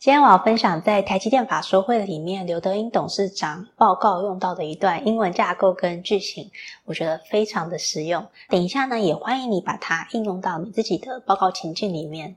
今天我要分享在台积电法说会里面刘德英董事长报告用到的一段英文架构跟句型，我觉得非常的实用。等一下呢，也欢迎你把它应用到你自己的报告情境里面。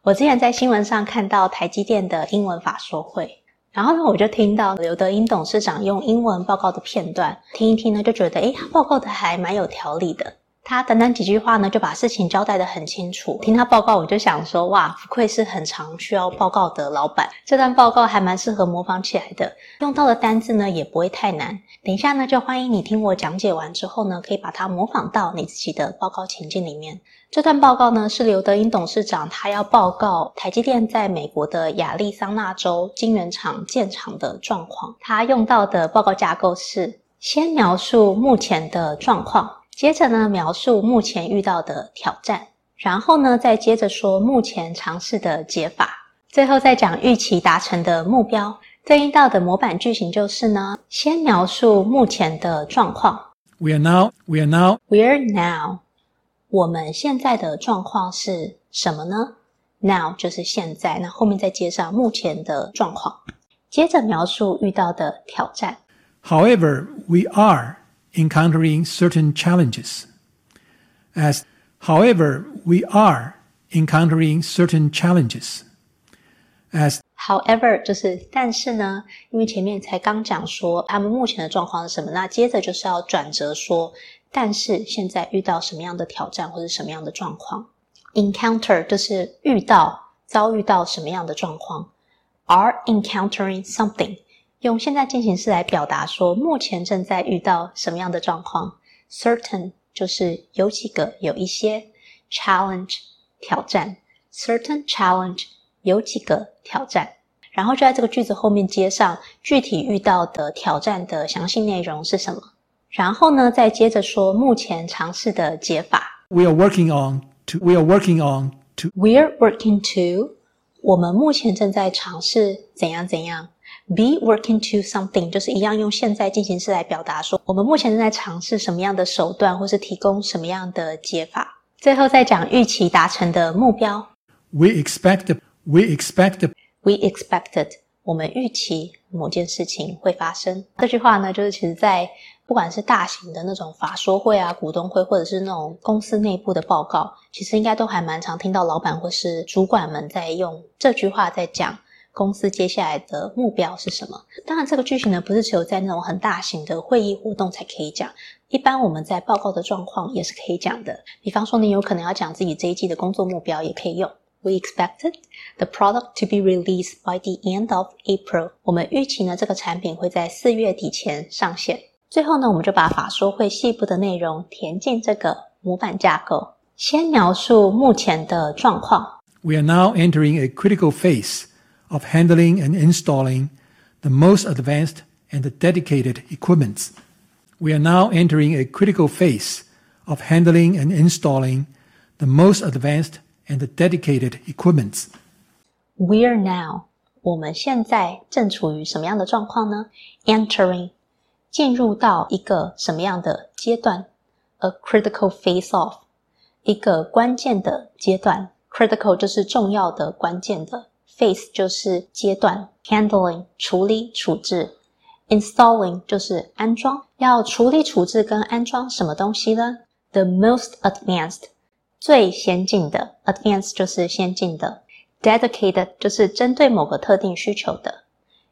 我之前在新闻上看到台积电的英文法说会，然后呢，我就听到刘德英董事长用英文报告的片段，听一听呢，就觉得诶，他报告的还蛮有条理的。他短短几句话呢，就把事情交代得很清楚。听他报告，我就想说，哇，不愧是很常需要报告的老板。这段报告还蛮适合模仿起来的，用到的单字呢也不会太难。等一下呢，就欢迎你听我讲解完之后呢，可以把它模仿到你自己的报告情境里面。这段报告呢，是刘德英董事长他要报告台积电在美国的亚利桑那州晶圆厂建厂的状况。他用到的报告架构是：先描述目前的状况。接着呢，描述目前遇到的挑战，然后呢，再接着说目前尝试的解法，最后再讲预期达成的目标。对应到的模板句型就是呢，先描述目前的状况。We are now, we are now, we are now。我们现在的状况是什么呢？Now 就是现在，那后面再接上目前的状况，接着描述遇到的挑战。However, we are encountering certain challenges. As, however, we are encountering certain challenges. As, however 就是但是呢，因为前面才刚讲说他们目前的状况是什么，那接着就是要转折说，但是现在遇到什么样的挑战或者什么样的状况。Encounter 就是遇到、遭遇到什么样的状况，are encountering something。 用现在进行式来表达说，目前正在遇到什么样的状况？Certain 就是有几个、有一些；challenge 挑战，certain challenge 有几个挑战。然后就在这个句子后面接上具体遇到的挑战的详细内容是什么。然后呢，再接着说目前尝试的解法。We are working on to. We are working on to. We are working to. 我们目前正在尝试怎样怎样。Be working to something 就是一样用现在进行式来表达说，我们目前正在尝试什么样的手段，或是提供什么样的解法。最后再讲预期达成的目标。We expect, we expect, we expected 我们预期某件事情会发生。这句话呢，就是其实在不管是大型的那种法说会啊、股东会，或者是那种公司内部的报告，其实应该都还蛮常听到老板或是主管们在用这句话在讲。公司接下来的目标是什么？当然，这个句型呢，不是只有在那种很大型的会议活动才可以讲，一般我们在报告的状况也是可以讲的。比方说，你有可能要讲自己这一季的工作目标，也可以用。We expected the product to be released by the end of April。我们预期呢，这个产品会在四月底前上线。最后呢，我们就把法说会细部的内容填进这个模板架构。先描述目前的状况。We are now entering a critical phase. of handling and installing the most advanced and dedicated equipment. We are now entering a critical phase of handling and installing the most advanced and dedicated equipment. We are now，我们现在正处于什么样的状况呢？Entering，进入到一个什么样的阶段？A critical phase of，一个关键的阶段。Critical 就是重要的、关键的。 Phase 就是阶段，handling 处理处置，installing 就是安装。要处理处置跟安装什么东西呢？The most advanced 最先进的，advanced 就是先进的，dedicated 就是针对某个特定需求的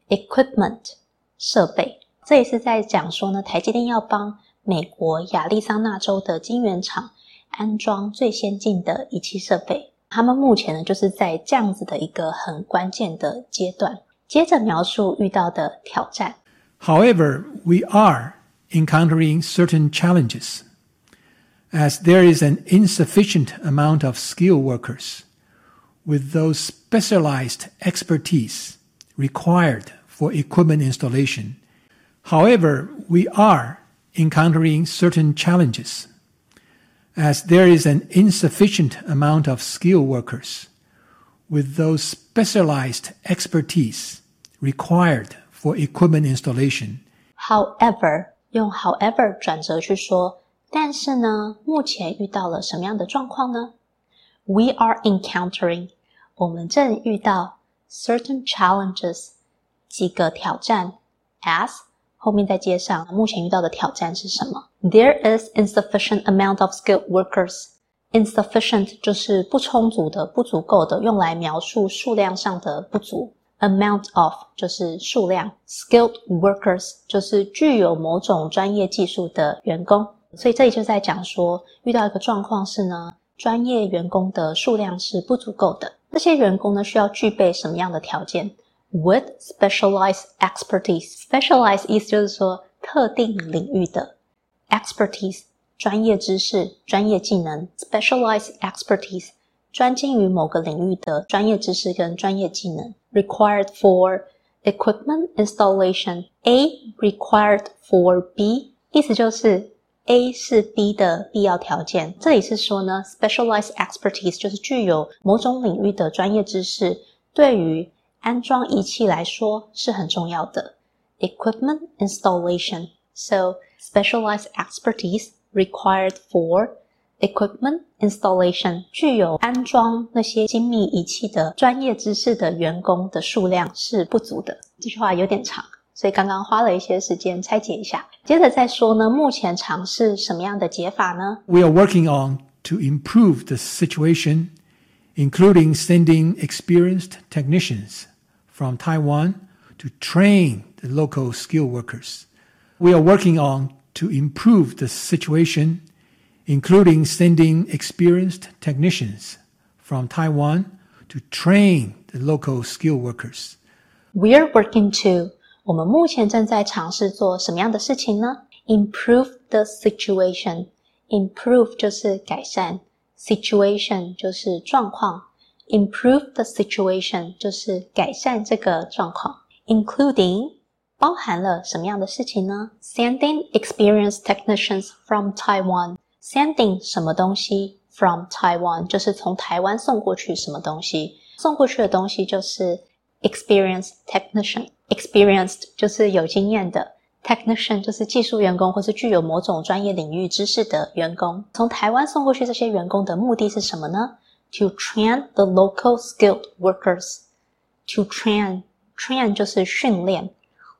，equipment 设备。这也是在讲说呢，台积电要帮美国亚利桑那州的晶圆厂安装最先进的仪器设备。他们目前呢，就是在这样子的一个很关键的阶段。接着描述遇到的挑战。However, we are encountering certain challenges, as there is an insufficient amount of skilled workers with those specialized expertise required for equipment installation. However, we are encountering certain challenges. as there is an insufficient amount of skilled workers with those specialized expertise required for equipment installation. However，用 however 转折去说，但是呢，目前遇到了什么样的状况呢 We are encountering，我们正遇到 certain challenges，几个挑战，as 后面再接上目前遇到的挑战是什么 ？There is insufficient amount of skilled workers。insufficient 就是不充足的、不足够的，用来描述数量上的不足。amount of 就是数量，skilled workers 就是具有某种专业技术的员工。所以这里就在讲说，遇到一个状况是呢，专业员工的数量是不足够的。这些员工呢，需要具备什么样的条件？With specialized expertise。specialized 意思就是说特定领域的 expertise，专业知识、专业技能。specialized expertise，专精于某个领域的专业知识跟专业技能。Required for equipment installation。A required for B，意思就是。A 是 B 的必要条件。这里是说呢，specialized expertise 就是具有某种领域的专业知识，对于安装仪器来说是很重要的。Equipment installation. So specialized expertise required for equipment installation. 具有安装那些精密仪器的专业知识的员工的数量是不足的。这句话有点长。所以刚刚花了一些时间拆解一下，接着再说呢，目前尝试什么样的解法呢？We are working on to improve the situation, including sending experienced technicians from Taiwan to train the local skilled workers. We are working on to improve the situation, including sending experienced technicians from Taiwan to train the local skilled workers. We are working to 我们目前正在尝试做什么样的事情呢？Improve the situation. Improve 就是改善，situation 就是状况。Improve the situation 就是改善这个状况，including 包含了什么样的事情呢？Sending experienced technicians from Taiwan. Sending 什么东西 from Taiwan 就是从台湾送过去什么东西，送过去的东西就是 experienced technician。Experienced 就是有经验的，Technician 就是技术员工或是具有某种专业领域知识的员工。从台湾送过去这些员工的目的是什么呢？To train the local skilled workers. To train, train 就是训练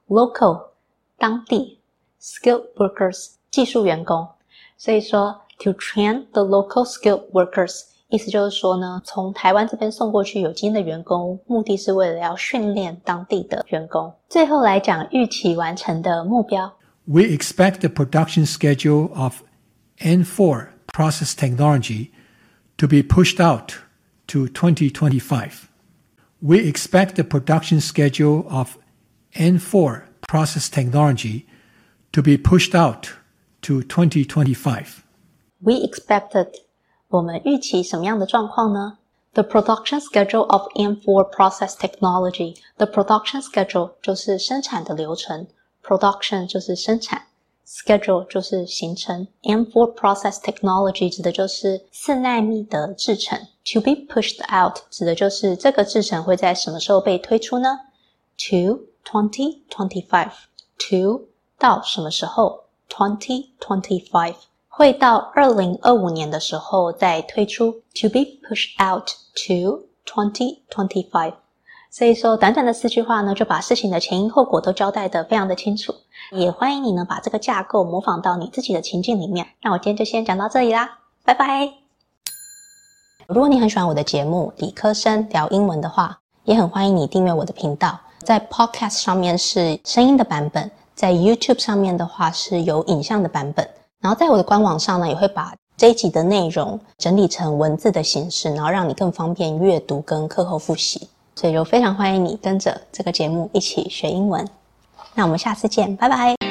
，local 当地，skilled workers 技术员工。所以说，to train the local skilled workers。意思就是说呢，从台湾这边送过去有经验的员工，目的是为了要训练当地的员工。最后来讲预期完成的目标。We expect the production schedule of N4 process technology to be pushed out to 2025. We expect the production schedule of N4 process technology to be pushed out to 2025. We expected 我们预期什么样的状况呢？The production schedule of N4 process technology. The production schedule 就是生产的流程，production 就是生产，schedule 就是行程。N4 process technology 指的就是四奈米的制程。To be pushed out 指的就是这个制程会在什么时候被推出呢？To Twenty twenty five to 到什么时候？Twenty twenty five 会到二零二五年的时候再推出，to be pushed out to twenty twenty five。所以说，短短的四句话呢，就把事情的前因后果都交代的非常的清楚。也欢迎你呢，把这个架构模仿到你自己的情境里面。那我今天就先讲到这里啦，拜拜。如果你很喜欢我的节目《理科生聊英文》的话，也很欢迎你订阅我的频道。在 Podcast 上面是声音的版本，在 YouTube 上面的话是有影像的版本。然后在我的官网上呢，也会把这一集的内容整理成文字的形式，然后让你更方便阅读跟课后复习。所以就非常欢迎你跟着这个节目一起学英文。那我们下次见，拜拜。